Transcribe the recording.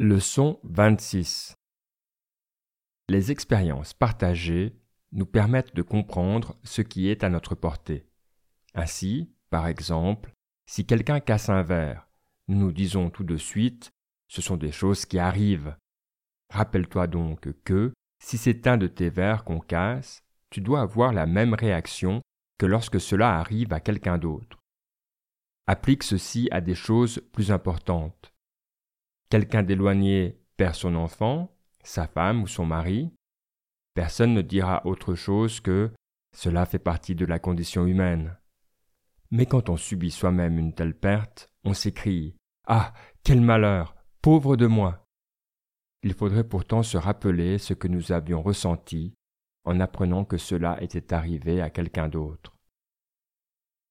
Leçon 26 Les expériences partagées nous permettent de comprendre ce qui est à notre portée. Ainsi, par exemple, si quelqu'un casse un verre, nous nous disons tout de suite ce sont des choses qui arrivent. Rappelle-toi donc que, si c'est un de tes verres qu'on casse, tu dois avoir la même réaction que lorsque cela arrive à quelqu'un d'autre. Applique ceci à des choses plus importantes. Quelqu'un d'éloigné perd son enfant, sa femme ou son mari. Personne ne dira autre chose que cela fait partie de la condition humaine. Mais quand on subit soi-même une telle perte, on s'écrie Ah, quel malheur Pauvre de moi Il faudrait pourtant se rappeler ce que nous avions ressenti en apprenant que cela était arrivé à quelqu'un d'autre.